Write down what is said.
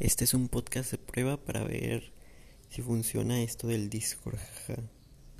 Este es un podcast de prueba para ver si funciona esto del Discord.